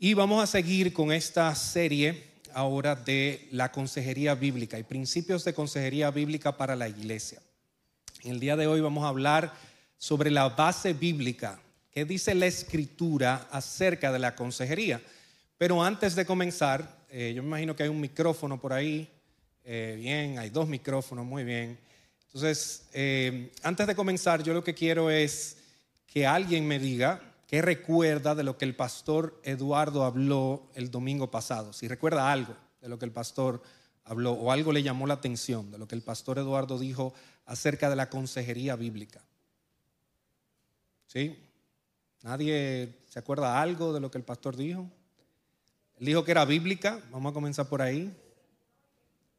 Y vamos a seguir con esta serie ahora de la consejería bíblica y principios de consejería bíblica para la iglesia. En el día de hoy vamos a hablar sobre la base bíblica, qué dice la escritura acerca de la consejería. Pero antes de comenzar, eh, yo me imagino que hay un micrófono por ahí. Eh, bien, hay dos micrófonos, muy bien. Entonces, eh, antes de comenzar, yo lo que quiero es que alguien me diga qué recuerda de lo que el pastor Eduardo habló el domingo pasado. Si recuerda algo de lo que el pastor habló o algo le llamó la atención de lo que el pastor Eduardo dijo acerca de la consejería bíblica. ¿Sí? ¿Nadie se acuerda algo de lo que el pastor dijo? Él dijo que era bíblica, vamos a comenzar por ahí.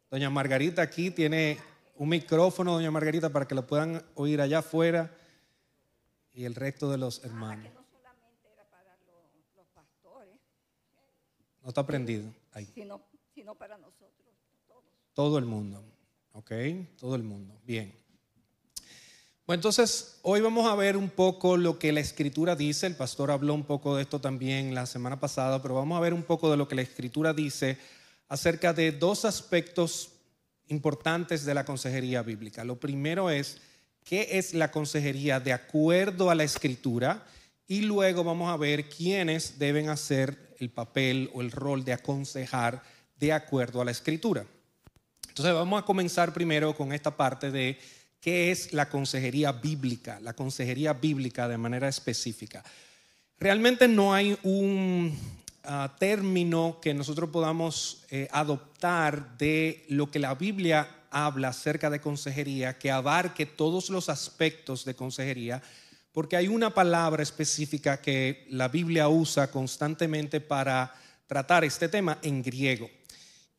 Doña Margarita aquí tiene un micrófono, doña Margarita, para que lo puedan oír allá afuera y el resto de los hermanos. no solamente era para los, los pastores, No está prendido ahí. sino, sino para nosotros todos. Todo el mundo, ¿ok? Todo el mundo. Bien. Bueno, entonces hoy vamos a ver un poco lo que la escritura dice. El pastor habló un poco de esto también la semana pasada, pero vamos a ver un poco de lo que la escritura dice acerca de dos aspectos importantes de la consejería bíblica. Lo primero es qué es la consejería de acuerdo a la escritura y luego vamos a ver quiénes deben hacer el papel o el rol de aconsejar de acuerdo a la escritura. Entonces vamos a comenzar primero con esta parte de qué es la consejería bíblica, la consejería bíblica de manera específica. Realmente no hay un uh, término que nosotros podamos eh, adoptar de lo que la Biblia habla acerca de consejería que abarque todos los aspectos de consejería, porque hay una palabra específica que la Biblia usa constantemente para tratar este tema en griego.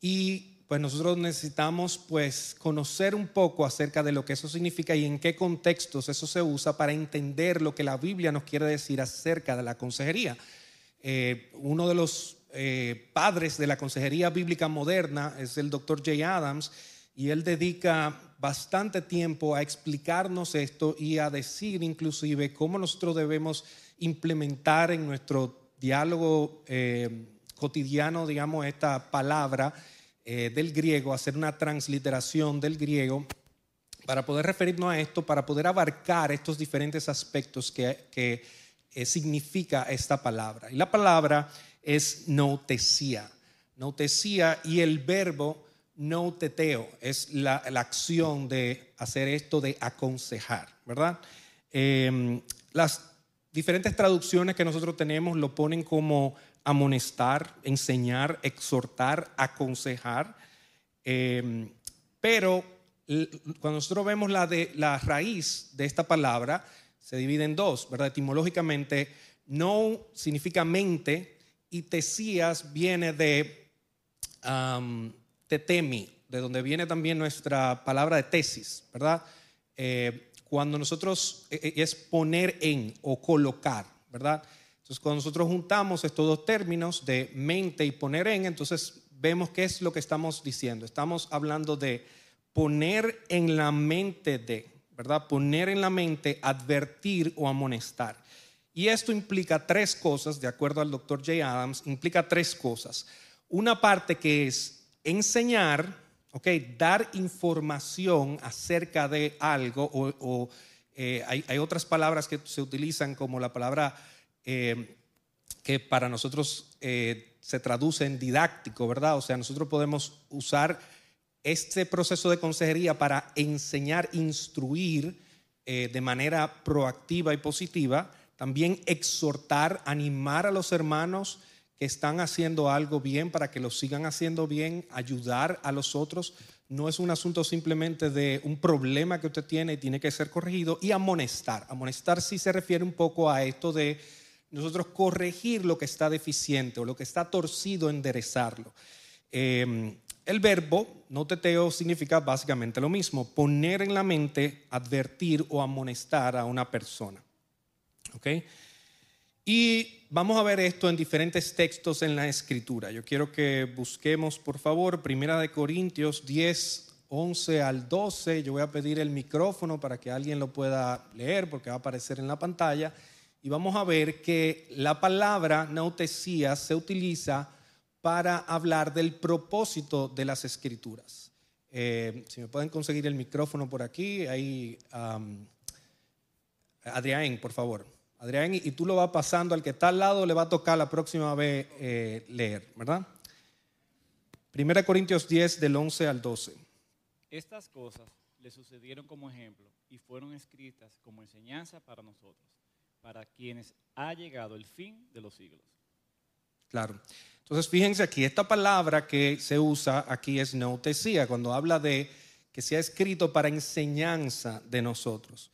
Y pues nosotros necesitamos pues conocer un poco acerca de lo que eso significa y en qué contextos eso se usa para entender lo que la Biblia nos quiere decir acerca de la consejería. Eh, uno de los eh, padres de la consejería bíblica moderna es el doctor Jay Adams y él dedica bastante tiempo a explicarnos esto y a decir inclusive cómo nosotros debemos implementar en nuestro diálogo eh, cotidiano, digamos, esta palabra eh, del griego, hacer una transliteración del griego para poder referirnos a esto, para poder abarcar estos diferentes aspectos que, eh, significa esta palabra. Y la palabra es noutesía. Noutesía y el verbo nouteteo es la, la, acción de hacer esto de aconsejar, ¿verdad? Eh, las diferentes traducciones que nosotros tenemos lo ponen como amonestar, enseñar, exhortar, aconsejar. Eh, pero cuando nosotros vemos la, de, la raíz de esta palabra, se divide en dos, ¿verdad? Etimológicamente, no significa mente y tesías viene de tetemi, de donde viene también nuestra palabra de tesis, ¿verdad? Eh, cuando nosotros eh, es poner en o colocar, ¿verdad? Entonces, cuando nosotros juntamos estos dos términos de mente y poner en, entonces vemos qué es lo que estamos diciendo. Estamos hablando de poner en la mente de, ¿verdad? Poner en la mente, advertir o amonestar. Y esto implica tres cosas, de acuerdo al doctor J. Adams, implica tres cosas. Una parte que es enseñar, ¿ok? Dar información acerca de algo, o, eh, hay, otras palabras que se utilizan como la palabra eh, que para nosotros eh, se traduce en didáctico, ¿verdad? O sea, nosotros podemos usar este proceso de consejería para enseñar, instruir de manera proactiva y positiva, también exhortar, animar a los hermanos están haciendo algo bien para que lo sigan haciendo bien, ayudar a los otros. No es un asunto simplemente de un problema que usted tiene y tiene que ser corregido y amonestar. Amonestar sí se refiere un poco a esto de nosotros corregir lo que está deficiente o lo que está torcido, enderezarlo. Eh, el verbo no teteo significa básicamente lo mismo, poner en la mente, advertir o amonestar a una persona. ¿Ok? Y vamos a ver esto en diferentes textos en la escritura. Yo quiero que busquemos, por favor, Primera de Corintios 10, 11 al 12. Yo voy a pedir el micrófono para que alguien lo pueda leer porque va a aparecer en la pantalla y vamos a ver que la palabra nautesía se utiliza para hablar del propósito de las escrituras. Eh, si me pueden conseguir el micrófono por aquí, ahí, um, Adrián, por favor. Adrián, y tú lo vas pasando al que está al lado, le va a tocar la próxima vez eh, leer, ¿verdad? Primera Corintios 10, del 11 al 12. Estas cosas le sucedieron como ejemplo y fueron escritas como enseñanza para nosotros, para quienes ha llegado el fin de los siglos. Claro. Entonces, fíjense aquí, esta palabra que se usa aquí es neutesía, cuando habla de que se ha escrito para enseñanza de nosotros.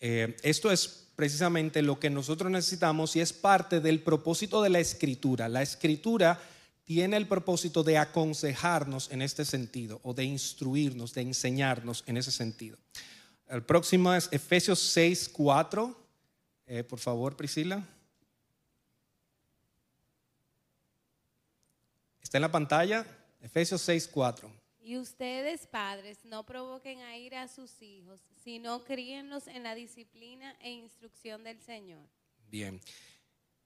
Eh, esto es precisamente lo que nosotros necesitamos y es parte del propósito de la escritura. La escritura tiene el propósito de aconsejarnos en este sentido o de instruirnos, de enseñarnos en ese sentido. El próximo es Efesios 6, 4. Eh, por favor, Priscila. Está en la pantalla, Efesios 6, 4. Y ustedes, padres, no provoquen a ir a sus hijos, sino críenlos en la disciplina e instrucción del Señor. Bien.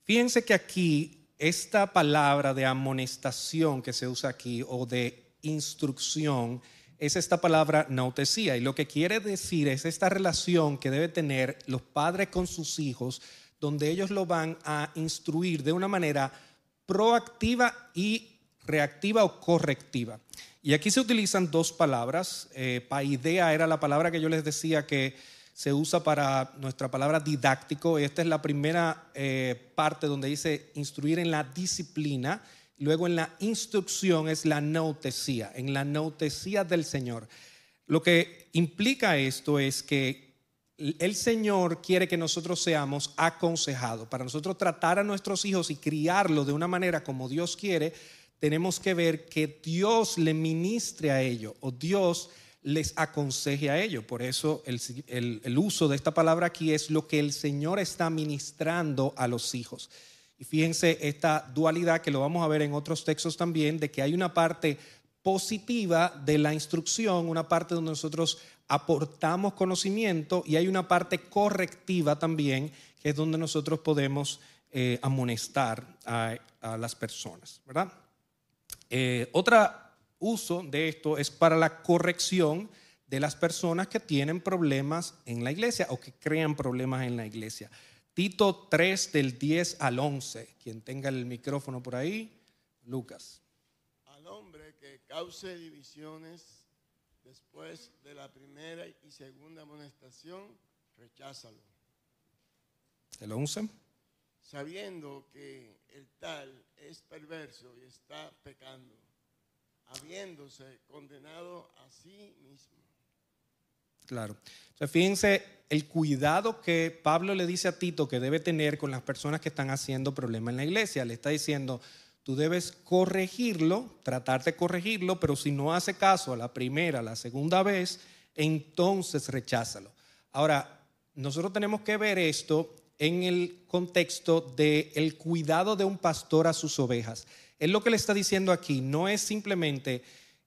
Fíjense que aquí esta palabra de amonestación que se usa aquí o de instrucción es esta palabra nautesía. Y lo que quiere decir es esta relación que debe tener los padres con sus hijos, donde ellos lo van a instruir de una manera proactiva y reactiva o correctiva. Y aquí se utilizan dos palabras. Eh, paidea era la palabra que yo les decía que se usa para nuestra palabra didáctico. Esta es la primera eh, parte donde dice instruir en la disciplina. Luego en la instrucción es la nautesía, en la nautesía del Señor. Lo que implica esto es que el Señor quiere que nosotros seamos aconsejados. Para nosotros tratar a nuestros hijos y criarlos de una manera como Dios quiere, tenemos que ver que Dios le ministre a ellos o Dios les aconseje a ellos. Por eso el, uso de esta palabra aquí es lo que el Señor está ministrando a los hijos. Y fíjense esta dualidad que lo vamos a ver en otros textos también, de que hay una parte positiva de la instrucción, una parte donde nosotros aportamos conocimiento y hay una parte correctiva también, que es donde nosotros podemos eh, amonestar a, a las personas, ¿verdad? Eh, otro uso de esto es para la corrección de las personas que tienen problemas en la iglesia o que crean problemas en la iglesia. Tito 3 del 10 al 11. Quien tenga el micrófono por ahí, Lucas. Al hombre que cause divisiones después de la primera y segunda amonestación, recházalo. El 11 sabiendo que el tal es perverso y está pecando, habiéndose condenado a sí mismo. Claro. Entonces, fíjense el cuidado que Pablo le dice a Tito que debe tener con las personas que están haciendo problemas en la iglesia. Le está diciendo, tú debes corregirlo, tratar de corregirlo, pero si no hace caso a la primera, a la segunda vez, entonces recházalo. Ahora, nosotros tenemos que ver esto en el contexto del el cuidado de un pastor a sus ovejas. Él lo que le está diciendo aquí no es simplemente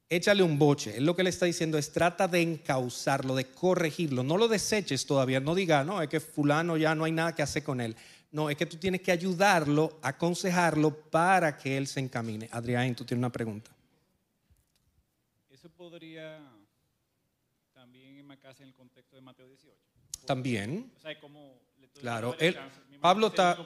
échale un boche, él lo que le está diciendo es trata de encauzarlo, de corregirlo, no lo deseches todavía, no diga, no, es que fulano ya no hay nada que hacer con él. No, es que tú tienes que ayudarlo, aconsejarlo para que él se encamine. Adrián, tú tienes una pregunta. Eso podría también enmarcarse en el contexto de Mateo 18. También. Como Claro, él, Pablo está,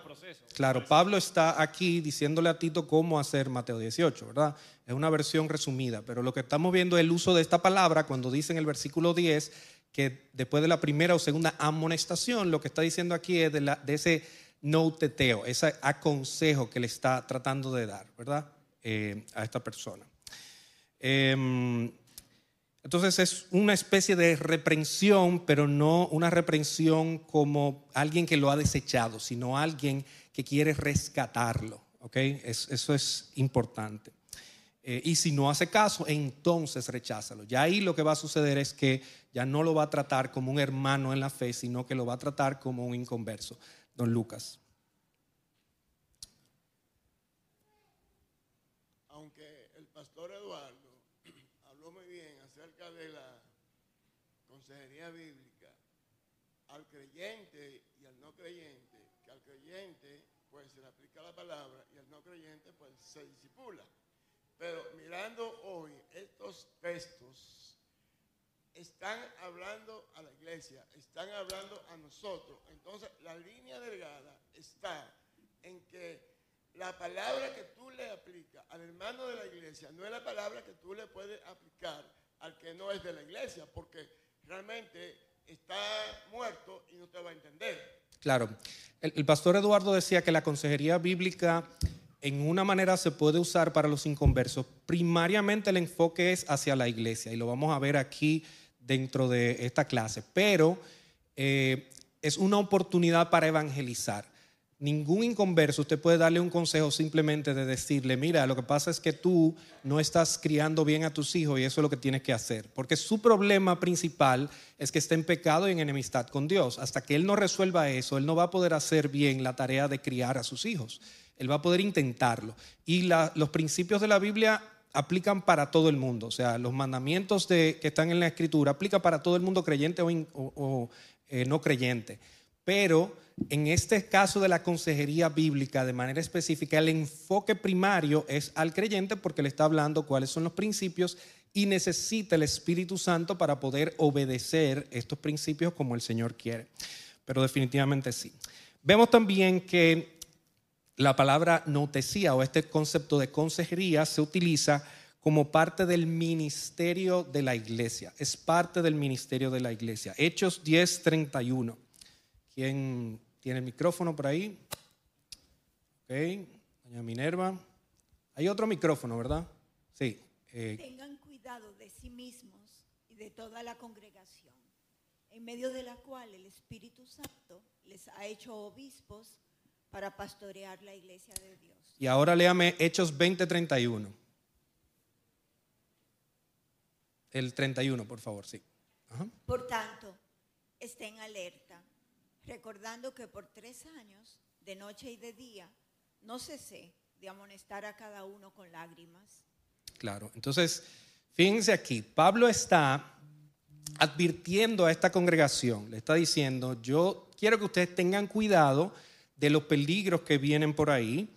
claro, Pablo está aquí diciéndole a Tito cómo hacer Mateo 18, ¿verdad? Es una versión resumida, pero lo que estamos viendo es el uso de esta palabra cuando dice en el versículo 10 que después de la primera o segunda amonestación, lo que está diciendo aquí es de, la, de ese noteteo, ese aconsejo que le está tratando de dar, ¿verdad? Eh, a esta persona. Eh, entonces es una especie de reprensión, pero no una reprensión como alguien que lo ha desechado, sino alguien que quiere rescatarlo. ¿okay? eso es importante. Eh, y si no hace caso, entonces recházalo. Ya ahí lo que va a suceder es que ya no lo va a tratar como un hermano en la fe, sino que lo va a tratar como un inconverso. Don Lucas. bíblica al creyente y al no creyente, que al creyente pues se le aplica la palabra y el no creyente pues se disipula. Pero mirando hoy estos textos, están hablando a la iglesia, están hablando a nosotros. Entonces la línea delgada está en que la palabra que tú le aplicas al hermano de la iglesia no es la palabra que tú le puedes aplicar al que no es de la iglesia, porque realmente está muerto y no te va a entender. Claro. El, pastor Eduardo decía que la consejería bíblica en una manera se puede usar para los inconversos. Primariamente el enfoque es hacia la iglesia y lo vamos a ver aquí dentro de esta clase, pero eh, es una oportunidad para evangelizar. Ningún inconverso usted puede darle un consejo simplemente de decirle, mira, lo que pasa es que tú no estás criando bien a tus hijos y eso es lo que tienes que hacer. Porque su problema principal es que está en pecado y en enemistad con Dios. Hasta que él no resuelva eso, él no va a poder hacer bien la tarea de criar a sus hijos. Él va a poder intentarlo. Y los principios de la Biblia aplican para todo el mundo. O sea, los mandamientos de- que están en la Escritura aplican para todo el mundo creyente o, eh, no creyente. Pero en este caso de la consejería bíblica, de manera específica, el enfoque primario es al creyente porque le está hablando cuáles son los principios y necesita el Espíritu Santo para poder obedecer estos principios como el Señor quiere. Pero definitivamente sí. Vemos también que la palabra notesía o este concepto de consejería se utiliza como parte del ministerio de la iglesia. Es parte del ministerio de la iglesia. Hechos 10:31. ¿Quién tiene el micrófono por ahí? Ok, doña Minerva. Hay otro micrófono, ¿verdad? Sí. eh, Tengan cuidado de sí mismos y de toda la congregación, en medio de la cual el Espíritu Santo les ha hecho obispos para pastorear la iglesia de Dios. y ahora léame Hechos 20:31. El 31, por favor, sí. Ajá. Por tanto, estén alerta, recordando que por tres años, de noche y de día, no cesé de amonestar a cada uno con lágrimas. Claro, entonces, fíjense aquí, Pablo está advirtiendo a esta congregación, le está diciendo, yo quiero que ustedes tengan cuidado de los peligros que vienen por ahí,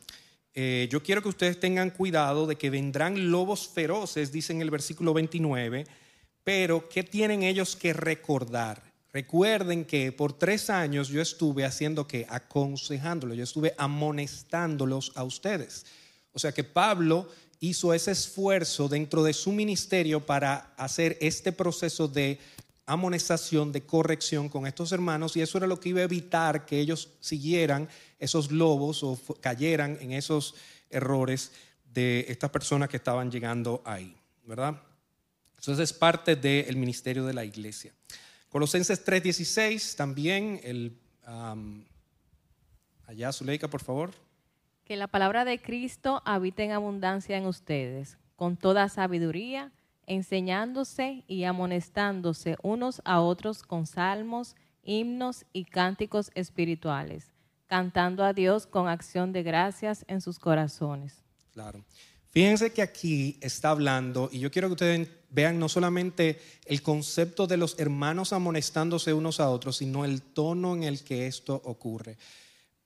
Eh, yo quiero que ustedes tengan cuidado de que vendrán lobos feroces, dice en el versículo 29, pero ¿qué tienen ellos que recordar? Recuerden que por tres años yo estuve haciendo que aconsejándolos, yo estuve amonestándolos a ustedes. O sea que Pablo hizo ese esfuerzo dentro de su ministerio para hacer este proceso de amonestación, de corrección con estos hermanos y eso era lo que iba a evitar que ellos siguieran esos lobos o cayeran en esos errores de estas personas que estaban llegando ahí, ¿verdad? Entonces es parte del ministerio de la iglesia. Colosenses 3:16 también, el, allá Zuleika, por favor. Que la palabra de Cristo habite en abundancia en ustedes, con toda sabiduría, enseñándose y amonestándose unos a otros con salmos, himnos y cánticos espirituales, cantando a Dios con acción de gracias en sus corazones. Claro. Fíjense que aquí está hablando, y yo quiero que ustedes vean no solamente el concepto de los hermanos amonestándose unos a otros, sino el tono en el que esto ocurre.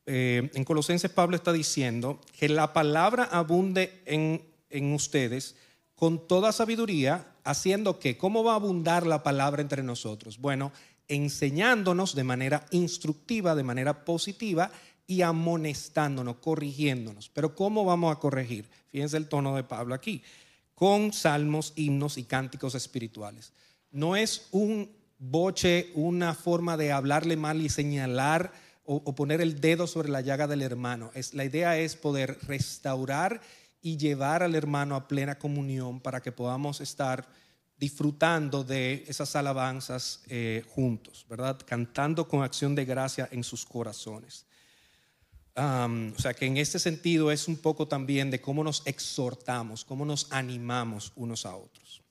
Eh, en Colosenses Pablo está diciendo que la palabra abunde en, en ustedes con toda sabiduría, haciendo que, ¿cómo va a abundar la palabra entre nosotros? Bueno, enseñándonos de manera instructiva, de manera positiva y amonestándonos, corrigiéndonos. Pero ¿cómo vamos a corregir? Fíjense el tono de Pablo aquí, con salmos, himnos y cánticos espirituales. No es un boche, una forma de hablarle mal y señalar o, o poner el dedo sobre la llaga del hermano. Es, la idea es poder restaurar y llevar al hermano a plena comunión para que podamos estar disfrutando de esas alabanzas eh, juntos, ¿verdad? Cantando con acción de gracia en sus corazones. O sea que en este sentido es un poco también de cómo nos exhortamos, cómo nos animamos unos a otros.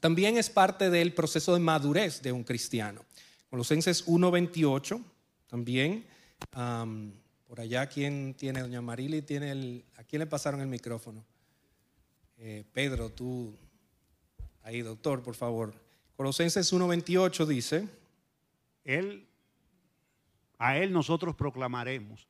También es parte del proceso de madurez de un cristiano. Colosenses 1.28, también. por allá, ¿quién tiene? Doña Marily tiene el... ¿A quién le pasaron el micrófono? Eh, Pedro, tú... Ahí, doctor, por favor. Colosenses 1.28 dice... Él A él nosotros proclamaremos,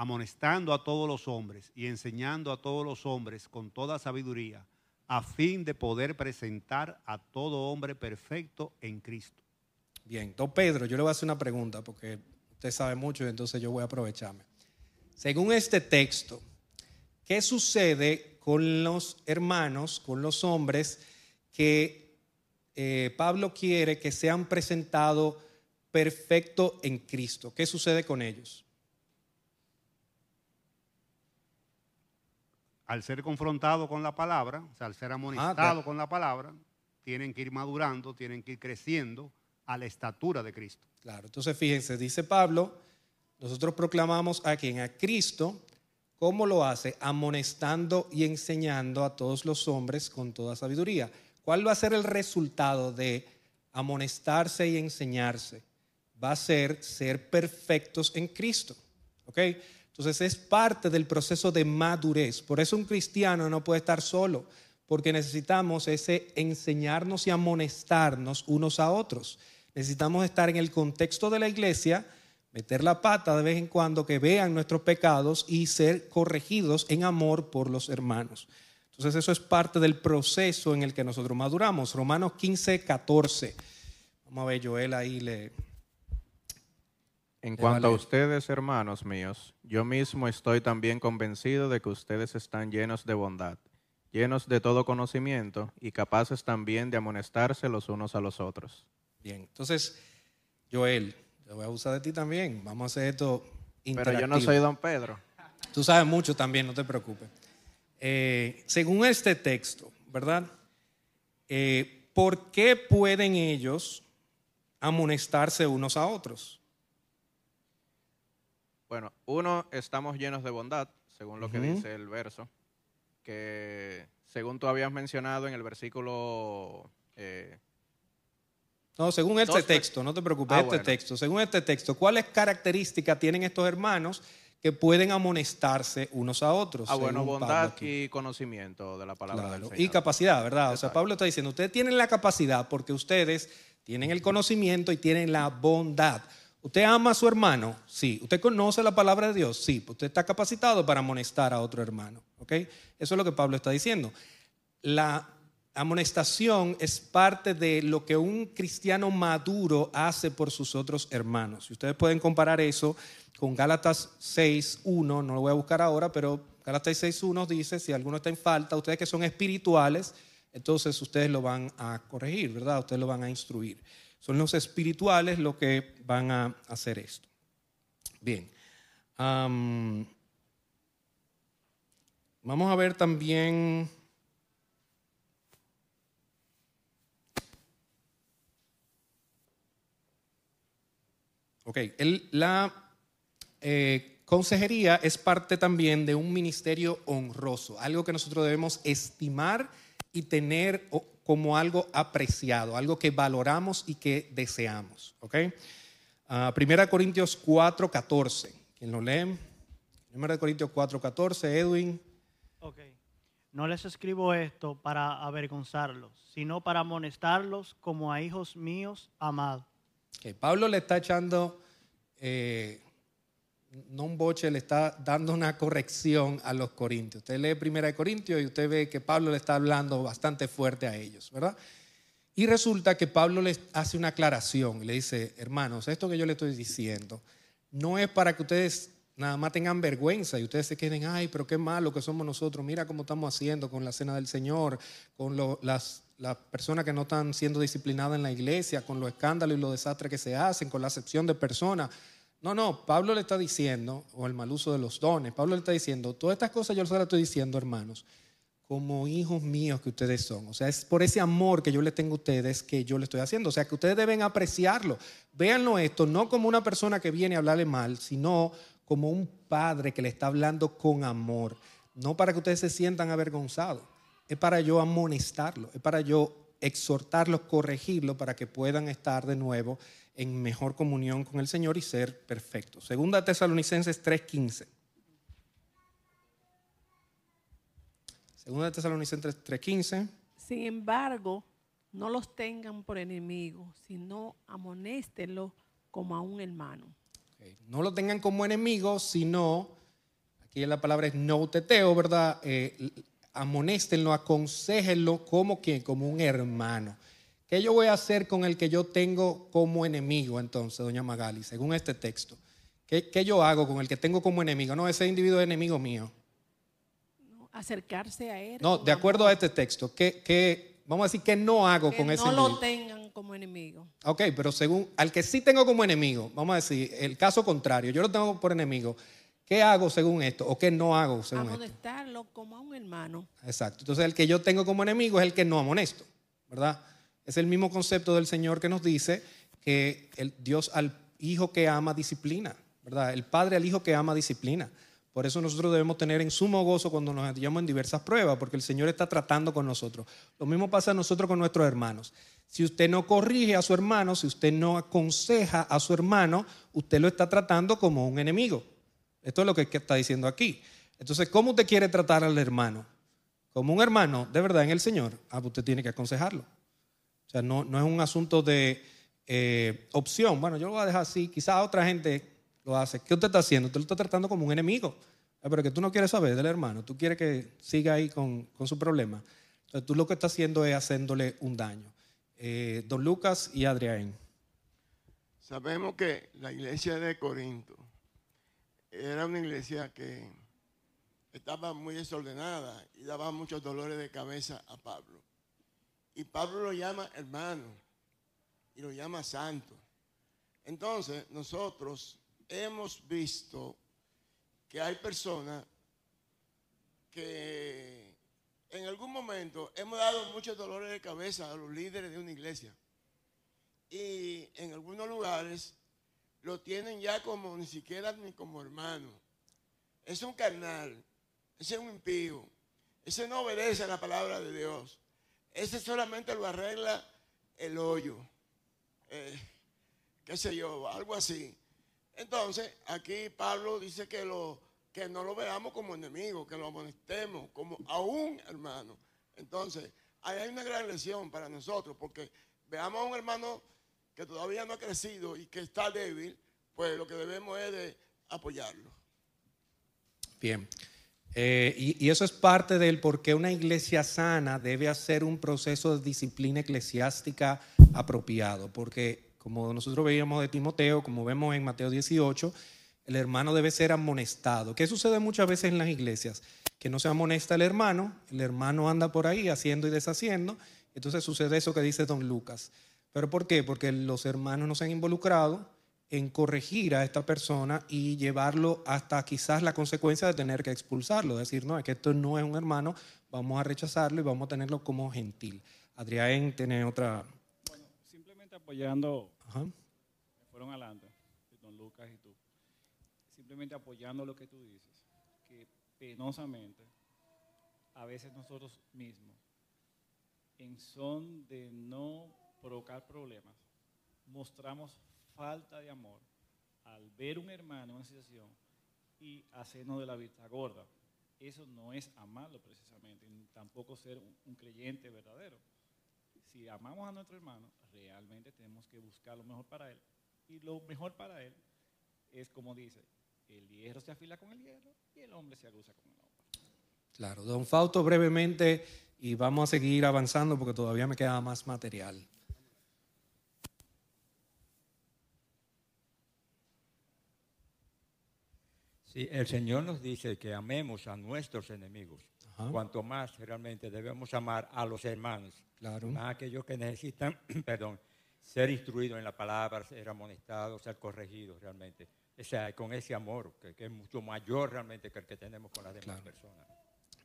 amonestando a todos los hombres y enseñando a todos los hombres con toda sabiduría, a fin de poder presentar a todo hombre perfecto en Cristo. Bien, don Pedro, yo le voy a hacer una pregunta porque usted sabe mucho y entonces yo voy a aprovecharme. Según este texto, ¿qué sucede con los hermanos, con los hombres que eh, Pablo quiere que sean presentados perfectos en Cristo? ¿Qué sucede con ellos? Al ser confrontado con la palabra, o sea, al ser amonestado con la palabra, tienen que ir madurando, tienen que ir creciendo a la estatura de Cristo. Claro, entonces fíjense, dice Pablo, nosotros proclamamos a quien, a Cristo, ¿cómo lo hace? Amonestando y enseñando a todos los hombres con toda sabiduría. ¿Cuál va a ser el resultado de amonestarse y enseñarse? Va a ser ser perfectos en Cristo. ¿Ok? Entonces es parte del proceso de madurez. Por eso un cristiano no puede estar solo, porque necesitamos ese enseñarnos y amonestarnos unos a otros. Necesitamos estar en el contexto de la iglesia, meter la pata de vez en cuando, que vean nuestros pecados y ser corregidos en amor por los hermanos. Entonces eso es parte del proceso en el que nosotros maduramos. Romanos 15, 14. Vamos a ver, Joel ahí le... En cuanto a ustedes, hermanos míos, yo mismo estoy también convencido de que ustedes están llenos de bondad, llenos de todo conocimiento y capaces también de amonestarse los unos a los otros. Bien, entonces, Joel, yo voy a usar de ti también. Vamos a hacer esto Pero yo no soy don Pedro. Tú sabes mucho también, no te preocupes. Eh, según este texto, ¿verdad? Eh, ¿Por qué pueden ellos amonestarse unos a otros? Bueno, uno, estamos llenos de bondad, según lo que dice el verso, que según tú habías mencionado en el versículo eh, no, según este texto, no te preocupes, ah, este texto. Según este texto, ¿cuáles características tienen estos hermanos que pueden amonestarse unos a otros? Ah, bueno, bondad y conocimiento de la palabra del Señor. Y capacidad, ¿verdad? O sea, Pablo está diciendo, ustedes tienen la capacidad porque ustedes tienen el conocimiento y tienen la bondad. ¿Usted ama a su hermano? Sí. ¿Usted conoce la palabra de Dios? Sí. Usted está capacitado para amonestar a otro hermano. ¿Ok? Eso es lo que Pablo está diciendo. La amonestación es parte de lo que un cristiano maduro hace por sus otros hermanos. Y ustedes pueden comparar eso con Gálatas 6.1, no lo voy a buscar ahora, pero Gálatas 6.1 dice, si alguno está en falta, ustedes que son espirituales, entonces ustedes lo van a corregir, ¿verdad? Ustedes lo van a instruir. Son los espirituales los que van a hacer esto. Bien. vamos a ver también Ok, la eh, consejería es parte también de un ministerio honroso, algo que nosotros debemos estimar y tener como algo apreciado, algo que valoramos y que deseamos. ¿ok? Uh, Primera Corintios 4, 14. ¿Quién lo lee? Primera Corintios 4, 14. Edwin. Ok. No les escribo esto para avergonzarlos, sino para amonestarlos como a hijos míos amados. Pablo le está echando, eh, no un boche, le está dando una corrección a los corintios. Usted lee Primera de Corintios y usted ve que Pablo le está hablando bastante fuerte a ellos, ¿verdad? Y resulta que Pablo les hace una aclaración y le dice, hermanos, esto que yo le estoy diciendo no es para que ustedes nada más tengan vergüenza y ustedes se queden, ay, pero qué malo que somos nosotros, mira cómo estamos haciendo con la cena del Señor, con las las personas que no están siendo disciplinadas en la iglesia, con los escándalos y los desastres que se hacen, con la acepción de personas. No, no, Pablo le está diciendo, o el mal uso de los dones, Pablo le está diciendo, todas estas cosas yo se las estoy diciendo, hermanos, como hijos míos que ustedes son. O sea, es por ese amor que yo les tengo a ustedes que yo le estoy haciendo. O sea, que ustedes deben apreciarlo. Véanlo esto, no como una persona que viene a hablarle mal, sino como un padre que le está hablando con amor. No para que ustedes se sientan avergonzados es para yo amonestarlo, es para yo exhortarlos, corregirlos para que puedan estar de nuevo en mejor comunión con el Señor y ser perfectos. Segunda Tesalonicenses 3:15. Segunda Tesalonicenses 3:15. Sin embargo, no los tengan por enemigos, sino amonéstenlos como a un hermano. No lo tengan como enemigos, sino, aquí la palabra es no teteo, ¿verdad? Eh, amonéstenlo, aconsejenlo como quien, como un hermano. ¿Qué yo voy a hacer con el que yo tengo como enemigo entonces, doña Magali, según este texto? ¿Qué, qué yo hago con el que tengo como enemigo? No, ese individuo es enemigo mío. ¿no? Acercarse a él. No, de acuerdo a este texto, ¿qué, qué- vamos a decir que no hago que con ese no lo tengan como enemigo. Ok, pero según al que sí tengo como enemigo, vamos a decir, el caso contrario, yo lo tengo por enemigo, ¿qué hago según esto o qué no hago según esto? Amonestarlo como a un hermano. Exacto. Entonces el que yo tengo como enemigo es el que no amonesto, ¿verdad? Es el mismo concepto del Señor que nos dice que el Dios al hijo que ama disciplina, ¿verdad? El padre al hijo que ama disciplina. Por eso nosotros debemos tener en sumo gozo cuando nos hallamos en diversas pruebas, porque el Señor está tratando con nosotros. Lo mismo pasa a nosotros con nuestros hermanos. Si usted no corrige a su hermano, si usted no aconseja a su hermano, usted lo está tratando como un enemigo. Esto es lo que está diciendo aquí. Entonces, ¿cómo usted quiere tratar al hermano? Como un hermano, de verdad, en el Señor, ah, usted tiene que aconsejarlo. O sea, no, no es un asunto de eh, opción. Bueno, yo lo voy a dejar así. Quizás otra gente lo hace. ¿Qué usted está haciendo? Usted lo está tratando como un enemigo. Ah, Pero que tú no quieres saber del hermano. Tú quieres que siga ahí con, con su problema. Entonces, tú lo que estás haciendo es haciéndole un daño. Eh, don Lucas y Adrián. Sabemos que la iglesia de Corinto era una iglesia que estaba muy desordenada y daba muchos dolores de cabeza a Pablo. Y Pablo lo llama hermano y lo llama santo. Entonces, nosotros hemos visto que hay personas que en algún momento hemos dado muchos dolores de cabeza a los líderes de una iglesia. Y en algunos lugares lo tienen ya como ni siquiera ni como hermano. Es un carnal, ese es un impío, ese no obedece a la palabra de Dios. Ese solamente lo arregla el hoyo, eh, qué sé yo, algo así. Entonces, aquí Pablo dice que, lo, que no lo veamos como enemigo, que lo amonestemos como a un hermano. Entonces, ahí hay una gran lección para nosotros, porque veamos a un hermano que todavía no ha crecido y que está débil, pues lo que debemos es de apoyarlo. Bien. Eh, y, y eso es parte del por qué una iglesia sana debe hacer un proceso de disciplina eclesiástica apropiado. Porque como nosotros veíamos de Timoteo, como vemos en Mateo 18, el hermano debe ser amonestado. ¿Qué sucede muchas veces en las iglesias? Que no se amonesta el hermano, el hermano anda por ahí haciendo y deshaciendo, entonces sucede eso que dice don Lucas. ¿Pero por qué? Porque los hermanos no se han involucrado en corregir a esta persona y llevarlo hasta quizás la consecuencia de tener que expulsarlo, decir, no, es que esto no es un hermano, vamos a rechazarlo y vamos a tenerlo como gentil. Adrián tiene otra... Bueno, simplemente apoyando, Ajá. me fueron adelante, don Lucas y tú, simplemente apoyando lo que tú dices, que penosamente, a veces nosotros mismos, en son de no provocar problemas, mostramos falta de amor al ver un hermano en una situación y hacernos de la vista gorda. Eso no es amarlo precisamente, tampoco ser un, un creyente verdadero. Si amamos a nuestro hermano, realmente tenemos que buscar lo mejor para él. Y lo mejor para él es como dice, el hierro se afila con el hierro y el hombre se aguza con el hombre. Claro, don Fausto brevemente y vamos a seguir avanzando porque todavía me queda más material. Sí, el Señor nos dice que amemos a nuestros enemigos. Ajá. Cuanto más realmente debemos amar a los hermanos, Claro. más aquellos que necesitan, perdón, ser instruidos en la palabra, ser amonestados, ser corregidos realmente. O sea, con ese amor que, que es mucho mayor realmente que el que tenemos con las demás Claro. personas.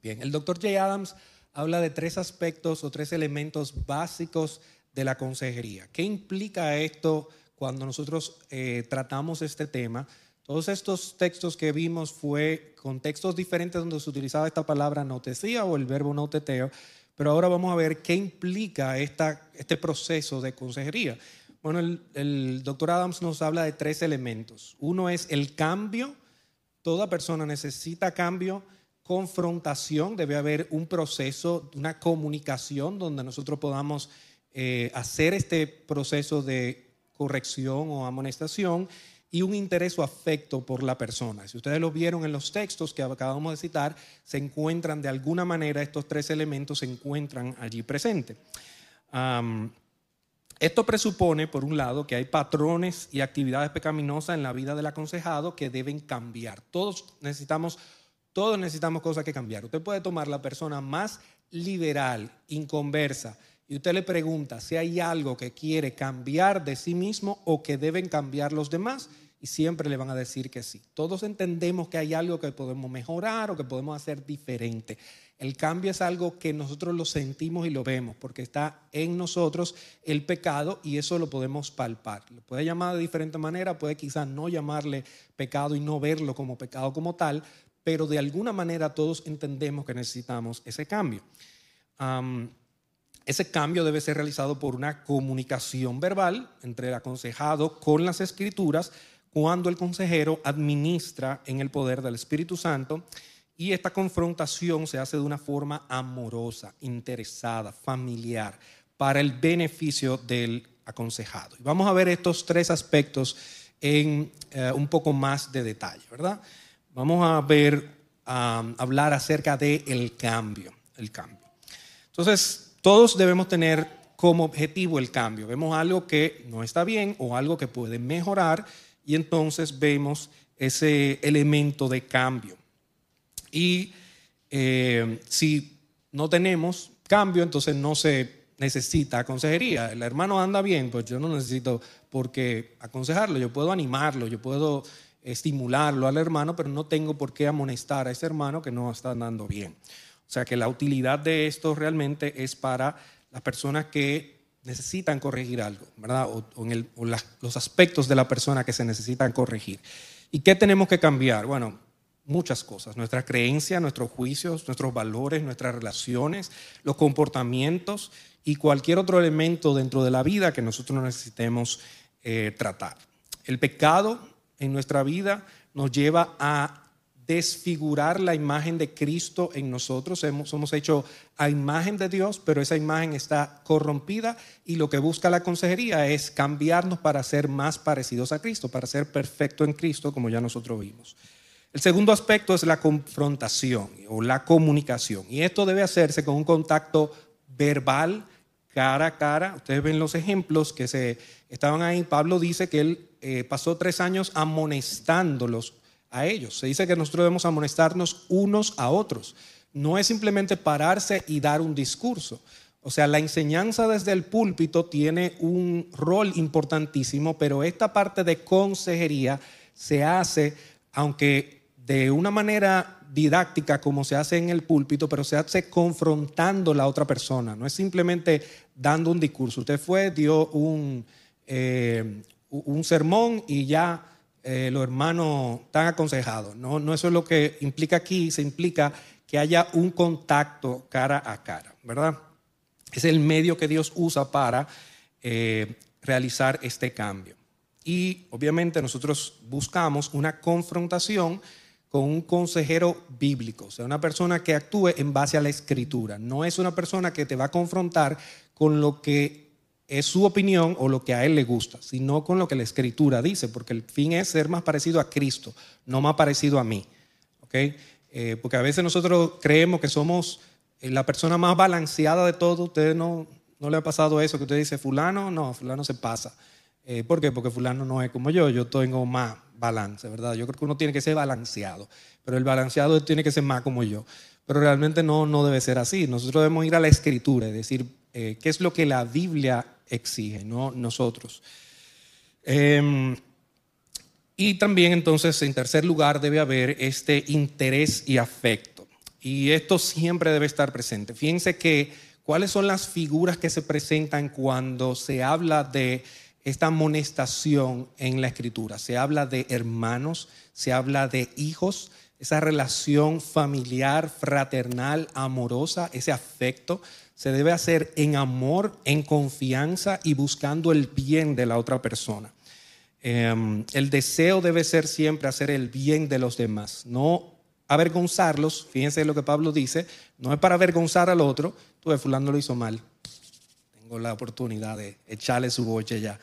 Bien, el doctor J. Adams habla de tres aspectos o tres elementos básicos de la consejería. ¿Qué implica esto cuando nosotros eh, tratamos este tema? Todos estos textos que vimos fue contextos diferentes donde se utilizaba esta palabra notesía o el verbo noteteo, pero ahora vamos a ver qué implica esta, este proceso de consejería. Bueno, el, el doctor Adams nos habla de tres elementos. Uno es el cambio, toda persona necesita cambio, confrontación, debe haber un proceso, una comunicación donde nosotros podamos eh, hacer este proceso de corrección o amonestación. Y un interés o afecto por la persona. Si ustedes lo vieron en los textos que acabamos de citar, se encuentran de alguna manera, estos tres elementos se encuentran allí presentes. Am, esto presupone, por un lado, que hay patrones y actividades pecaminosas en la vida del aconsejado que deben cambiar. Todos necesitamos, todos necesitamos cosas que cambiar. Usted puede tomar la persona más liberal, inconversa, y usted le pregunta si hay algo que quiere cambiar de sí mismo o que deben cambiar los demás, y siempre le van a decir que sí. Todos entendemos que hay algo que podemos mejorar o que podemos hacer diferente. El cambio es algo que nosotros lo sentimos y lo vemos, porque está en nosotros el pecado y eso lo podemos palpar. Lo puede llamar de diferente manera, puede quizás no llamarle pecado y no verlo como pecado como tal, pero de alguna manera todos entendemos que necesitamos ese cambio. Am, ese cambio debe ser realizado por una comunicación verbal entre el aconsejado con las escrituras cuando el consejero administra en el poder del Espíritu Santo y esta confrontación se hace de una forma amorosa, interesada, familiar, para el beneficio del aconsejado. Y vamos a ver estos tres aspectos en eh, un poco más de detalle, ¿verdad? Vamos a ver, a hablar acerca del el cambio, el cambio. Entonces, todos debemos tener como objetivo el cambio. Vemos algo que no está bien o algo que puede mejorar y entonces vemos ese elemento de cambio. Y eh, si no tenemos cambio, entonces no se necesita consejería. El hermano anda bien, pues yo no necesito por qué aconsejarlo, yo puedo animarlo, yo puedo estimularlo al hermano, pero no tengo por qué amonestar a ese hermano que no está andando bien. O sea que la utilidad de esto realmente es para las personas que necesitan corregir algo, ¿verdad? O, los aspectos de la persona que se necesitan corregir. ¿Y qué tenemos que cambiar? Bueno, muchas cosas. Nuestra creencia, nuestros juicios, nuestros valores, nuestras relaciones, los comportamientos y cualquier otro elemento dentro de la vida que nosotros necesitemos eh, tratar. El pecado en nuestra vida nos lleva a desfigurar la imagen de Cristo en nosotros. Hemos- somos hechos a imagen de Dios, pero esa imagen está corrompida y lo que busca la consejería es cambiarnos para ser más parecidos a Cristo, para ser perfecto en Cristo, como ya nosotros vimos. El segundo aspecto es la confrontación o la comunicación. Y esto debe hacerse con un contacto verbal, cara a cara. Ustedes ven los ejemplos que se estaban ahí. Pablo dice que él eh, pasó tres años amonestándolos a ellos. Se dice que nosotros debemos amonestarnos unos a otros. No es simplemente pararse y dar un discurso. O sea, la enseñanza desde el púlpito tiene un rol importantísimo, pero esta parte de consejería se hace, aunque de una manera didáctica como se hace en el púlpito, pero se hace confrontando a la otra persona. No es simplemente dando un discurso. Usted fue, dio un, eh, un sermón y ya eh, los hermanos están aconsejados. No, no eso es lo que implica aquí, se implica que haya un contacto cara a cara, ¿verdad? Es el medio que Dios usa para eh, realizar este cambio. Y obviamente nosotros buscamos una confrontación con un consejero bíblico, o sea, una persona que actúe en base a la escritura. No es una persona que te va a confrontar con lo que es su opinión o lo que a él le gusta, sino con lo que la escritura dice, porque el fin es ser más parecido a Cristo, no más parecido a mí. ¿ok? Eh, porque a veces nosotros creemos que somos eh, la persona más balanceada de todo. Ustedes no, no le ha pasado eso, que usted dice, fulano, no, fulano se pasa. Eh, ¿Por qué? Porque fulano no es como yo, yo tengo más balance, ¿verdad? Yo creo que uno tiene que ser balanceado, pero el balanceado tiene que ser más como yo. Pero realmente no, no debe ser así. Nosotros debemos ir a la escritura, es decir, qué es lo que la Biblia exige, no nosotros. Em, y también entonces, en tercer lugar, debe haber este interés y afecto. Y esto siempre debe estar presente. Fíjense que cuáles son las figuras que se presentan cuando se habla de esta amonestación en la escritura. Se habla de hermanos, se habla de hijos, esa relación familiar, fraternal, amorosa, ese afecto se debe hacer en amor, en confianza y buscando el bien de la otra persona. Eh, el deseo debe ser siempre hacer el bien de los demás, no avergonzarlos. Fíjense lo que Pablo dice, no es para avergonzar al otro, tú fulano lo hizo mal, tengo la oportunidad de echarle su boche ya.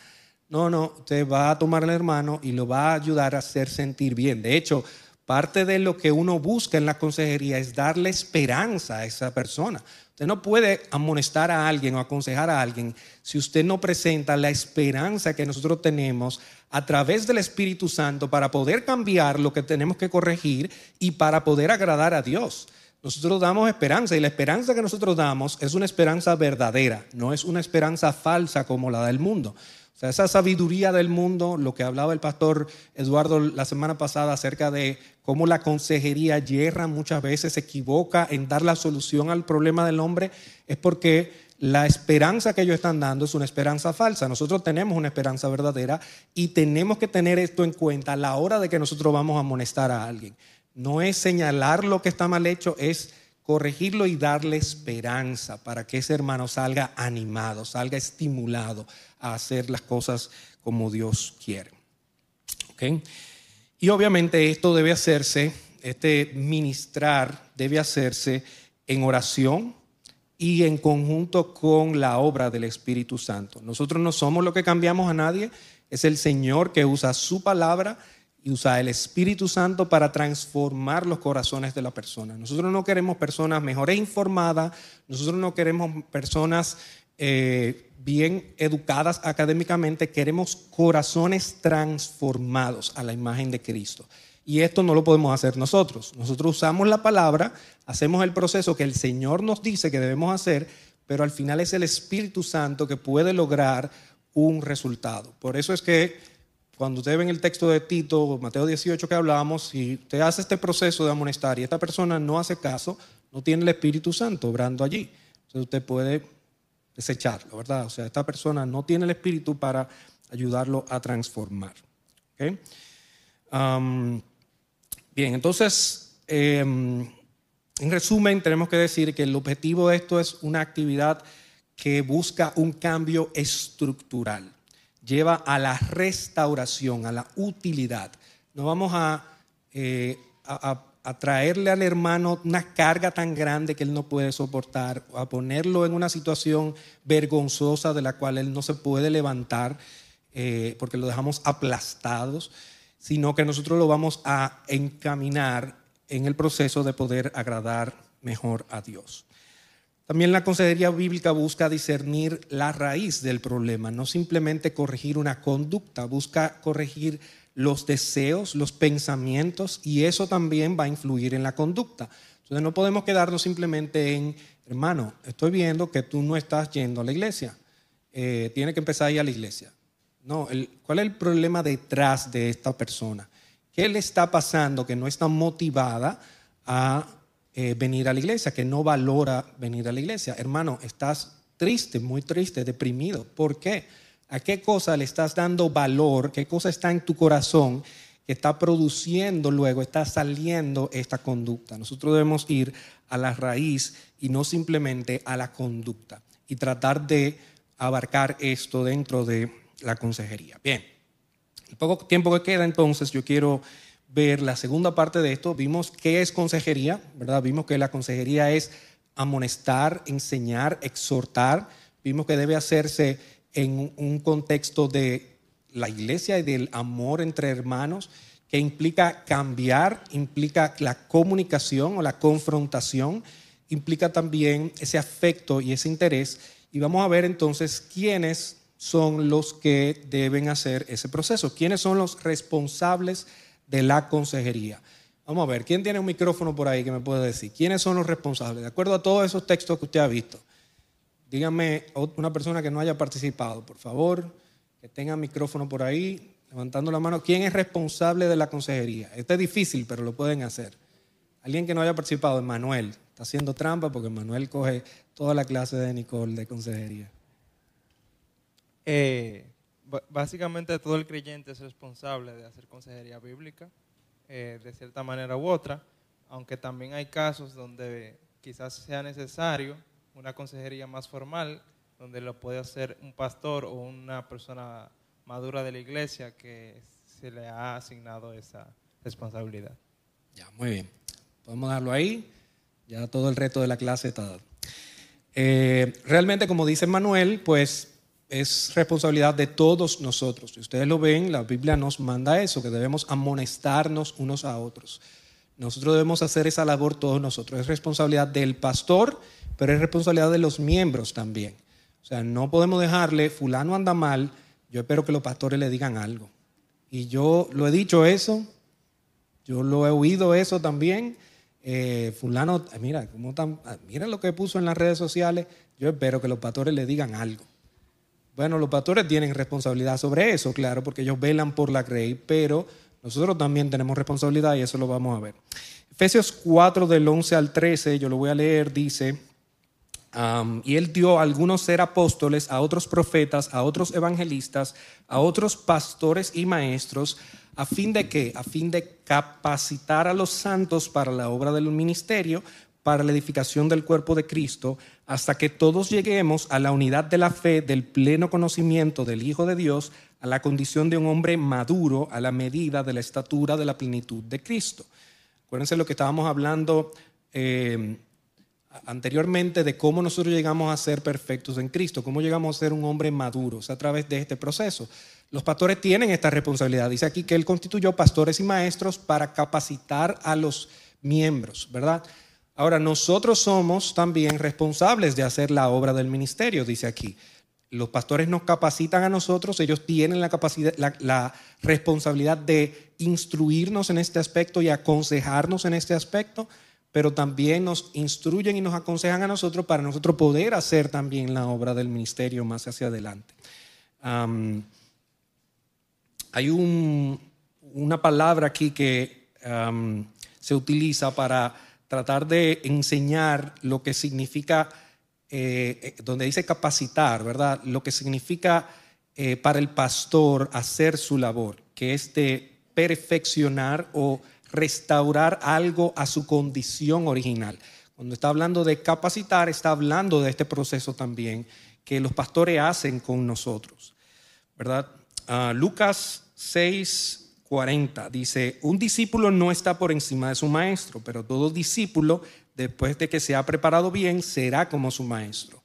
No, no, usted va a tomar al hermano y lo va a ayudar a hacer sentir bien. De hecho, parte de lo que uno busca en la consejería es darle esperanza a esa persona. Usted no puede amonestar a alguien o aconsejar a alguien si usted no presenta la esperanza que nosotros tenemos a través del Espíritu Santo para poder cambiar lo que tenemos que corregir y para poder agradar a Dios. Nosotros damos esperanza y la esperanza que nosotros damos es una esperanza verdadera, no es una esperanza falsa como la del mundo. Esa sabiduría del mundo, lo que hablaba el pastor Eduardo la semana pasada acerca de cómo la consejería yerra muchas veces, se equivoca en dar la solución al problema del hombre, es porque la esperanza que ellos están dando es una esperanza falsa. Nosotros tenemos una esperanza verdadera y tenemos que tener esto en cuenta a la hora de que nosotros vamos a amonestar a alguien. No es señalar lo que está mal hecho, es corregirlo y darle esperanza para que ese hermano salga animado, salga estimulado a hacer las cosas como Dios quiere. Y obviamente esto debe hacerse, este ministrar debe hacerse en oración y en conjunto con la obra del Espíritu Santo. Nosotros no somos lo que cambiamos a nadie, es el Señor que usa su palabra y usa el Espíritu Santo para transformar los corazones de la persona. Nosotros no queremos personas mejores informadas, nosotros no queremos personas eh, bien educadas académicamente, queremos corazones transformados a la imagen de Cristo. Y esto no lo podemos hacer nosotros. Nosotros usamos la palabra, hacemos el proceso que el Señor nos dice que debemos hacer, pero al final es el Espíritu Santo que puede lograr un resultado. Por eso es que cuando usted ve en el texto de Tito, Mateo 18 que hablábamos, si usted hace este proceso de amonestar y esta persona no hace caso, no tiene el Espíritu Santo obrando allí. Entonces usted puede desecharlo, ¿verdad? O sea, esta persona no tiene el Espíritu para ayudarlo a transformar. Um, bien, entonces, em, en resumen, tenemos que decir que el objetivo de esto es una actividad que busca un cambio estructural lleva a la restauración, a la utilidad. No vamos eh, a, a, traerle al hermano una carga tan grande que él no puede soportar, a ponerlo en una situación vergonzosa de la cual él no se puede levantar eh, porque lo dejamos aplastados, sino que nosotros lo vamos a encaminar en el proceso de poder agradar mejor a Dios. También la consejería bíblica busca discernir la raíz del problema, no simplemente corregir una conducta, busca corregir los deseos, los pensamientos y eso también va a influir en la conducta. Entonces no podemos quedarnos simplemente en, hermano, estoy viendo que tú no estás yendo a la iglesia, eh, tiene que empezar a ir a la iglesia. No, ¿cuál es el problema detrás de esta persona? ¿Qué le está pasando que no está motivada a eh, venir a la iglesia, que no valora venir a la iglesia. Hermano, estás triste, muy triste, deprimido. ¿Por qué? ¿A qué cosa le estás dando valor? ¿Qué cosa está en tu corazón que está produciendo luego, está saliendo esta conducta? Nosotros debemos ir a la raíz y no simplemente a la conducta y tratar de abarcar esto dentro de la consejería. Bien, el poco tiempo que queda entonces yo quiero ver la segunda parte de esto, vimos qué es consejería, ¿verdad? Vimos que la consejería es amonestar, enseñar, exhortar. Vimos que debe hacerse en un contexto de la iglesia y del amor entre hermanos, que implica cambiar, implica la comunicación o la confrontación, implica también ese afecto y ese interés. Y vamos a ver entonces quiénes son los que deben hacer ese proceso, quiénes son los responsables de la consejería. Vamos a ver, ¿quién tiene un micrófono por ahí que me puede decir? ¿Quiénes son los responsables? De acuerdo a todos esos textos que usted ha visto. Dígame una persona que no haya participado, por favor, que tenga micrófono por ahí, levantando la mano. ¿Quién es responsable de la consejería? Esto es difícil, pero lo pueden hacer. Alguien que no haya participado, Manuel. Está haciendo trampa porque Manuel coge toda la clase de Nicole de consejería. Eh, básicamente todo el creyente es responsable de hacer consejería bíblica, eh, de cierta manera u otra, aunque también hay casos donde quizás sea necesario una consejería más formal, donde lo puede hacer un pastor o una persona madura de la iglesia que se le ha asignado esa responsabilidad. Ya, muy bien. Podemos darlo ahí. Ya todo el resto de la clase está dado. Eh, realmente, como dice Manuel, pues es responsabilidad de todos nosotros. Si ustedes lo ven, la Biblia nos manda eso, que debemos amonestarnos unos a otros. Nosotros debemos hacer esa labor todos nosotros. Es responsabilidad del pastor, pero es responsabilidad de los miembros también. O sea, no podemos dejarle, fulano anda mal, yo espero que los pastores le digan algo. Y yo lo he dicho eso, yo lo he oído eso también. Eh, fulano, mira, ¿cómo tan, mira lo que puso en las redes sociales, yo espero que los pastores le digan algo. Bueno, los pastores tienen responsabilidad sobre eso, claro, porque ellos velan por la grey, pero nosotros también tenemos responsabilidad y eso lo vamos a ver. Efesios 4 del 11 al 13, yo lo voy a leer, dice, y él dio a algunos ser apóstoles, a otros profetas, a otros evangelistas, a otros pastores y maestros, a fin de qué? A fin de capacitar a los santos para la obra del ministerio, para la edificación del cuerpo de Cristo, hasta que todos lleguemos a la unidad de la fe, del pleno conocimiento del Hijo de Dios, a la condición de un hombre maduro, a la medida de la estatura de la plenitud de Cristo. Acuérdense lo que estábamos hablando eh, anteriormente de cómo nosotros llegamos a ser perfectos en Cristo, cómo llegamos a ser un hombre maduro, a través de este proceso. Los pastores tienen esta responsabilidad. Dice aquí que Él constituyó pastores y maestros para capacitar a los miembros, ¿verdad? Ahora, nosotros somos también responsables de hacer la obra del ministerio, dice aquí. Los pastores nos capacitan a nosotros, ellos tienen la, capacidad, la, responsabilidad de instruirnos en este aspecto y aconsejarnos en este aspecto, pero también nos instruyen y nos aconsejan a nosotros para nosotros poder hacer también la obra del ministerio más hacia adelante. hay una palabra aquí que se utiliza para tratar de enseñar lo que significa, eh, eh, donde dice capacitar, ¿verdad? Lo que significa eh, para el pastor hacer su labor, que es de perfeccionar o restaurar algo a su condición original. Cuando está hablando de capacitar, está hablando de este proceso también que los pastores hacen con nosotros, ¿verdad? Ah, Lucas 6, 40. Dice, un discípulo no está por encima de su maestro, pero todo discípulo, después de que se ha preparado bien, será como su maestro.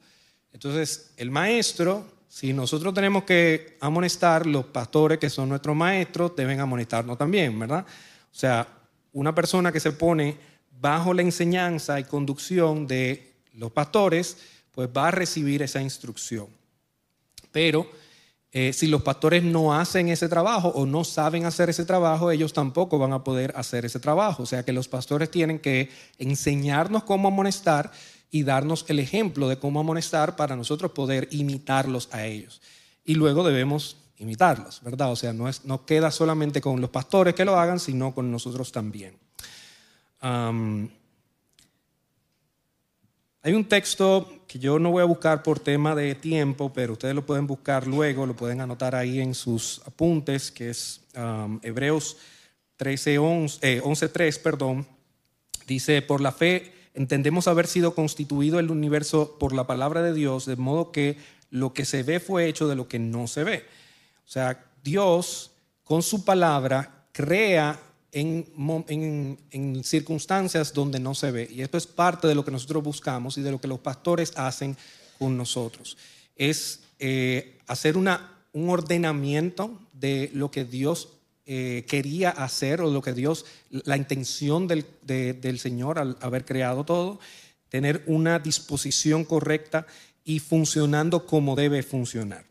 Entonces, el maestro, si nosotros tenemos que amonestar, los pastores que son nuestros maestros deben amonestarnos también, ¿verdad? O sea, una persona que se pone bajo la enseñanza y conducción de los pastores, pues va a recibir esa instrucción. Pero eh, si los pastores no hacen ese trabajo o no saben hacer ese trabajo, ellos tampoco van a poder hacer ese trabajo. O sea que los pastores tienen que enseñarnos cómo amonestar y darnos el ejemplo de cómo amonestar para nosotros poder imitarlos a ellos. Y luego debemos imitarlos, ¿verdad? O sea, no, es, no queda solamente con los pastores que lo hagan, sino con nosotros también. Hay un texto que yo no voy a buscar por tema de tiempo, pero ustedes lo pueden buscar luego, lo pueden anotar ahí en sus apuntes, que es Hebreos 13, 11, 11.3, perdón. Dice, por la fe entendemos haber sido constituido el universo por la palabra de Dios, de modo que lo que se ve fue hecho de lo que no se ve. O sea, Dios con su palabra crea en, circunstancias donde no se ve. Y esto es parte de lo que nosotros buscamos y de lo que los pastores hacen con nosotros. Es eh, hacer un ordenamiento de lo que Dios eh, quería hacer o lo que Dios, la intención del, del, Señor al haber creado todo, tener una disposición correcta y funcionando como debe funcionar.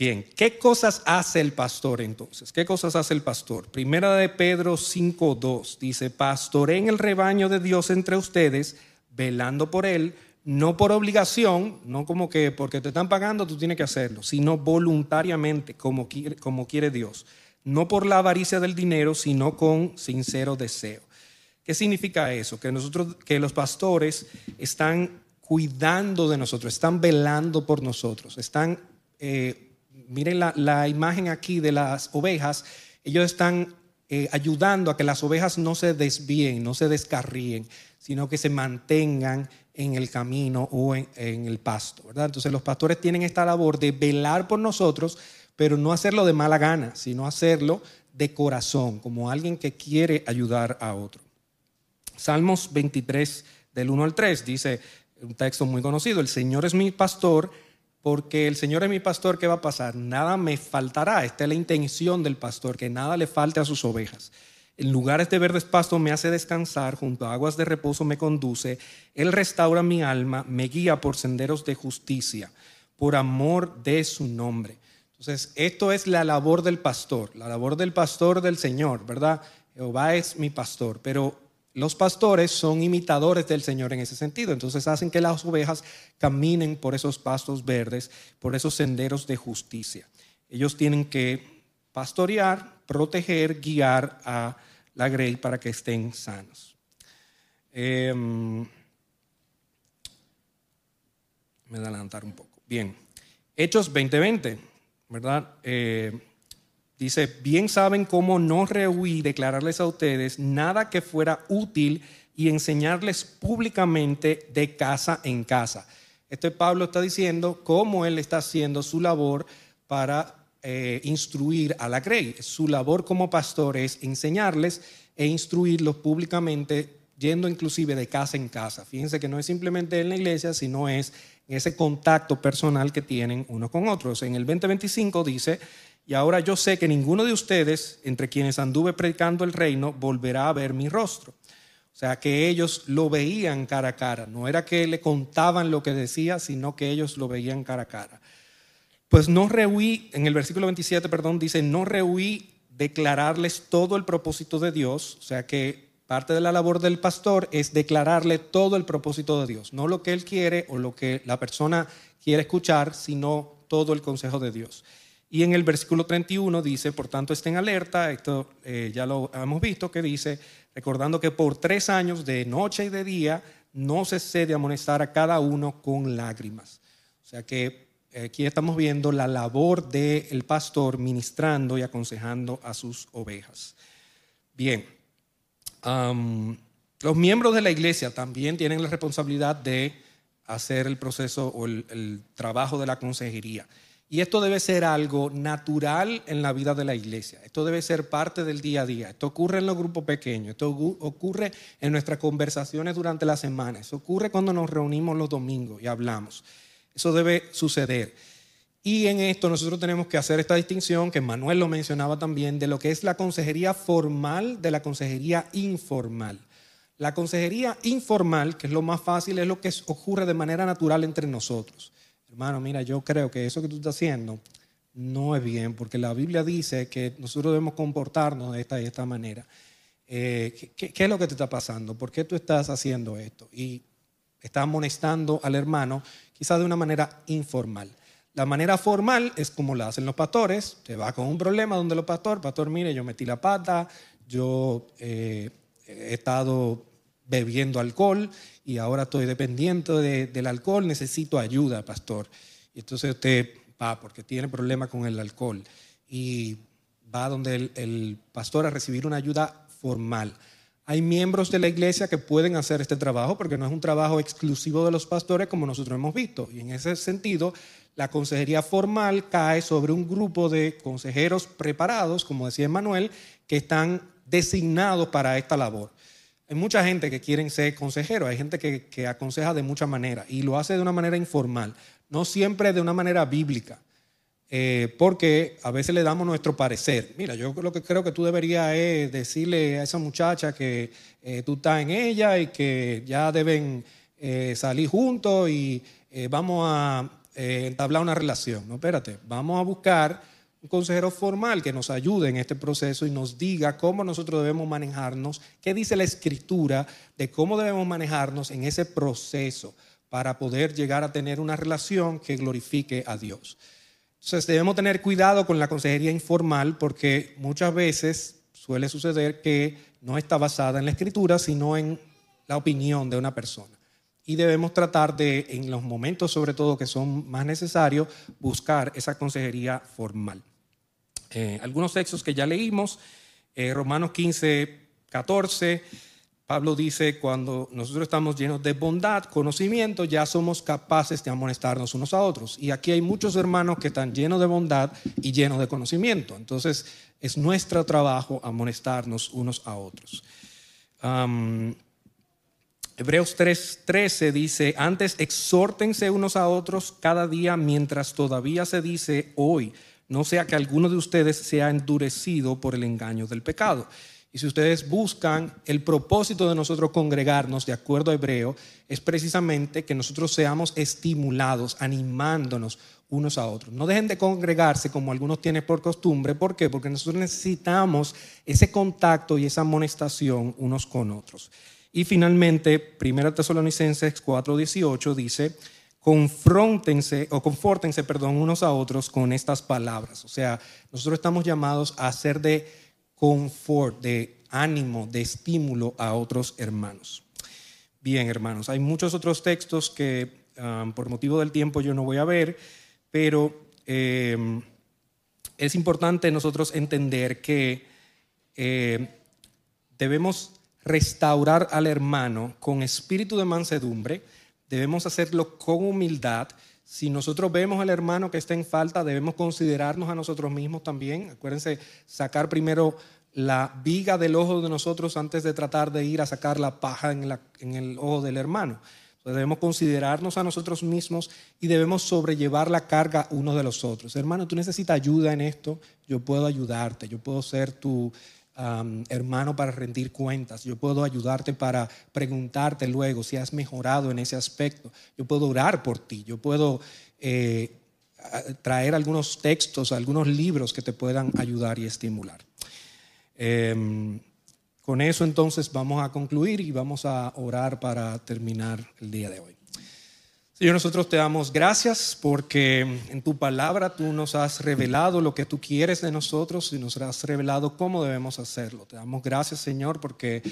Bien, ¿qué cosas hace el pastor entonces? ¿Qué cosas hace el pastor? Primera de Pedro 5.2 dice, pastoreen el rebaño de Dios entre ustedes, velando por él, no por obligación, no como que porque te están pagando tú tienes que hacerlo, sino voluntariamente, como quiere, como quiere Dios. No por la avaricia del dinero, sino con sincero deseo. ¿Qué significa eso? Que nosotros, que los pastores están cuidando de nosotros, están velando por nosotros, están eh, miren la, imagen aquí de las ovejas, ellos están eh, ayudando a que las ovejas no se desvíen, no se descarríen, sino que se mantengan en el camino o en, el pasto, ¿verdad? Entonces los pastores tienen esta labor de velar por nosotros, pero no hacerlo de mala gana, sino hacerlo de corazón, como alguien que quiere ayudar a otro. Salmos 23, del 1 al 3, dice, Un texto muy conocido. El Señor es mi pastor, porque el Señor es mi pastor, ¿qué va a pasar? Nada me faltará. Esta es la intención del pastor, que nada le falte a sus ovejas. En lugares de verdes pastos me hace descansar, junto a aguas de reposo me conduce. Él restaura mi alma, me guía por senderos de justicia, por amor de su nombre. Entonces, esto es la labor del pastor, la labor del pastor del Señor, ¿verdad? Jehová es mi pastor, pero los pastores son imitadores del Señor en ese sentido, entonces hacen que las ovejas caminen por esos pastos verdes, por esos senderos de justicia. Ellos tienen que pastorear, proteger, guiar a la grey para que estén sanos. Eh, me voy a adelantar un poco. Bien, Hechos 2020, ¿verdad? Eh, dice, bien saben cómo no rehuí declararles a ustedes nada que fuera útil y enseñarles públicamente de casa en casa. Este Pablo está diciendo cómo él está haciendo su labor para eh, instruir a la grey. Su labor como pastor es enseñarles e instruirlos públicamente, yendo inclusive de casa en casa. Fíjense que no es simplemente en la iglesia, sino es ese contacto personal que tienen unos con otros. En el 2025 dice, y ahora yo sé que ninguno de ustedes, entre quienes anduve predicando el reino, volverá a ver mi rostro. O sea, que ellos lo veían cara a cara. No era que le contaban lo que decía, sino que ellos lo veían cara a cara. Pues no rehuí, en el versículo 27, perdón, dice, no rehuí declararles todo el propósito de Dios. O sea que parte de la labor del pastor es declararle todo el propósito de Dios. No lo que él quiere o lo que la persona quiere escuchar, sino todo el consejo de Dios. Y en el versículo 31 dice, por tanto estén alerta, esto eh, ya lo hemos visto, que dice, recordando que por tres años, de noche y de día, no cesé de amonestar a cada uno con lágrimas. O sea que eh, aquí estamos viendo la labor del pastor ministrando y aconsejando a sus ovejas. Bien, los miembros de la iglesia también tienen la responsabilidad de hacer el proceso o el trabajo de la consejería. Y esto debe ser algo natural en la vida de la iglesia. Esto debe ser parte del día a día. Esto ocurre en los grupos pequeños. Esto ocurre en nuestras conversaciones durante la semana. Eso ocurre cuando nos reunimos los domingos y hablamos. Eso debe suceder. Y en esto nosotros tenemos que hacer esta distinción, que Manuel lo mencionaba también, de lo que es la consejería formal de la consejería informal. La consejería informal, que es lo más fácil, es lo que ocurre de manera natural entre nosotros hermano, mira, yo creo que eso que tú estás haciendo no es bien, porque la Biblia dice que nosotros debemos comportarnos de esta y esta manera. Eh, ¿qué, es lo que te está pasando? ¿Por qué tú estás haciendo esto? Y está amonestando al hermano, quizás de una manera informal. La manera formal es como la hacen los pastores, te va con un problema donde los pastores, pastor, mire, yo metí la pata, yo eh, he estado bebiendo alcohol y ahora estoy dependiente del alcohol, necesito ayuda, pastor. Y entonces usted va porque tiene problema con el alcohol y va donde el, el pastor a recibir una ayuda formal. Hay miembros de la iglesia que pueden hacer este trabajo porque no es un trabajo exclusivo de los pastores como nosotros hemos visto. Y en ese sentido, la consejería formal cae sobre un grupo de consejeros preparados, como decía Manuel, que están designados para esta labor. Hay mucha gente que quieren ser consejeros, hay gente que, aconseja de muchas maneras y lo hace de una manera informal, no siempre de una manera bíblica, eh, porque a veces le damos nuestro parecer. Mira, yo lo que creo que tú deberías es decirle a esa muchacha que eh, tú estás en ella y que ya deben eh, salir juntos y vamos a entablar una relación. No, espérate, vamos a buscar un consejero formal que nos ayude en este proceso y nos diga cómo nosotros debemos manejarnos, qué dice la escritura de cómo debemos manejarnos en ese proceso para poder llegar a tener una relación que glorifique a Dios. Entonces debemos tener cuidado con la consejería informal porque muchas veces suele suceder que no está basada en la escritura, sino en la opinión de una persona. Y debemos tratar de, en los momentos sobre todo que son más necesarios, buscar esa consejería formal. Eh, algunos textos que ya leímos, eh, Romanos 15, 14, Pablo dice, cuando nosotros estamos llenos de bondad, conocimiento, ya somos capaces de amonestarnos unos a otros. Y aquí hay muchos hermanos que están llenos de bondad y llenos de conocimiento. Entonces, es nuestro trabajo amonestarnos unos a otros. Hebreos 3:13 dice, antes exhórtense unos a otros cada día mientras todavía se dice hoy, no sea que alguno de ustedes sea endurecido por el engaño del pecado. Y si ustedes buscan el propósito de nosotros congregarnos, de acuerdo a Hebreo, es precisamente que nosotros seamos estimulados, animándonos unos a otros. No dejen de congregarse como algunos tienen por costumbre. ¿Por qué? Porque nosotros necesitamos ese contacto y esa amonestación unos con otros. Y finalmente, 1 Tesalonicenses 4:18 dice, confrontense o confórtense, perdón, unos a otros con estas palabras. O sea, nosotros estamos llamados a ser de confort, de ánimo, de estímulo a otros hermanos. Bien, hermanos, hay muchos otros textos que um, por motivo del tiempo yo no voy a ver, pero em, es importante nosotros entender que eh, debemos restaurar al hermano con espíritu de mansedumbre, debemos hacerlo con humildad. Si nosotros vemos al hermano que está en falta, debemos considerarnos a nosotros mismos también. Acuérdense, sacar primero la viga del ojo de nosotros antes de tratar de ir a sacar la paja en, en el ojo del hermano. debemos considerarnos a nosotros mismos y debemos sobrellevar la carga unos de los otros. Hermano, tú necesitas ayuda en esto, yo puedo ayudarte, yo puedo ser tu hermano para rendir cuentas. Yo puedo ayudarte para preguntarte luego si has mejorado en ese aspecto. Yo puedo orar por ti. Yo puedo eh, traer algunos textos, algunos libros que te puedan ayudar y estimular. Em, con eso entonces vamos a concluir y vamos a orar para terminar el día de hoy. Señor, nosotros te damos gracias porque en tu palabra tú nos has revelado lo que tú quieres de nosotros y nos has revelado cómo debemos hacerlo. Te damos gracias, Señor, porque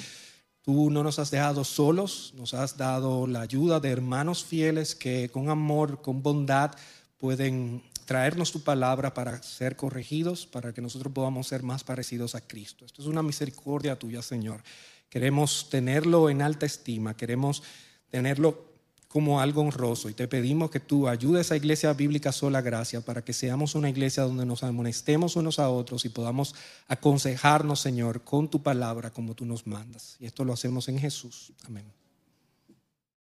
tú no nos has dejado solos, nos has dado la ayuda de hermanos fieles que con amor, con bondad pueden traernos tu palabra para ser corregidos, para que nosotros podamos ser más parecidos a Cristo. Esto es una misericordia tuya, Señor. Queremos tenerlo en alta estima, queremos tenerlo como algo honroso y te pedimos que tú ayudes a Iglesia Bíblica Sola Gracia para que seamos una iglesia donde nos amonestemos unos a otros y podamos aconsejarnos, Señor, con tu palabra como tú nos mandas. Y esto lo hacemos en Jesús. Amén.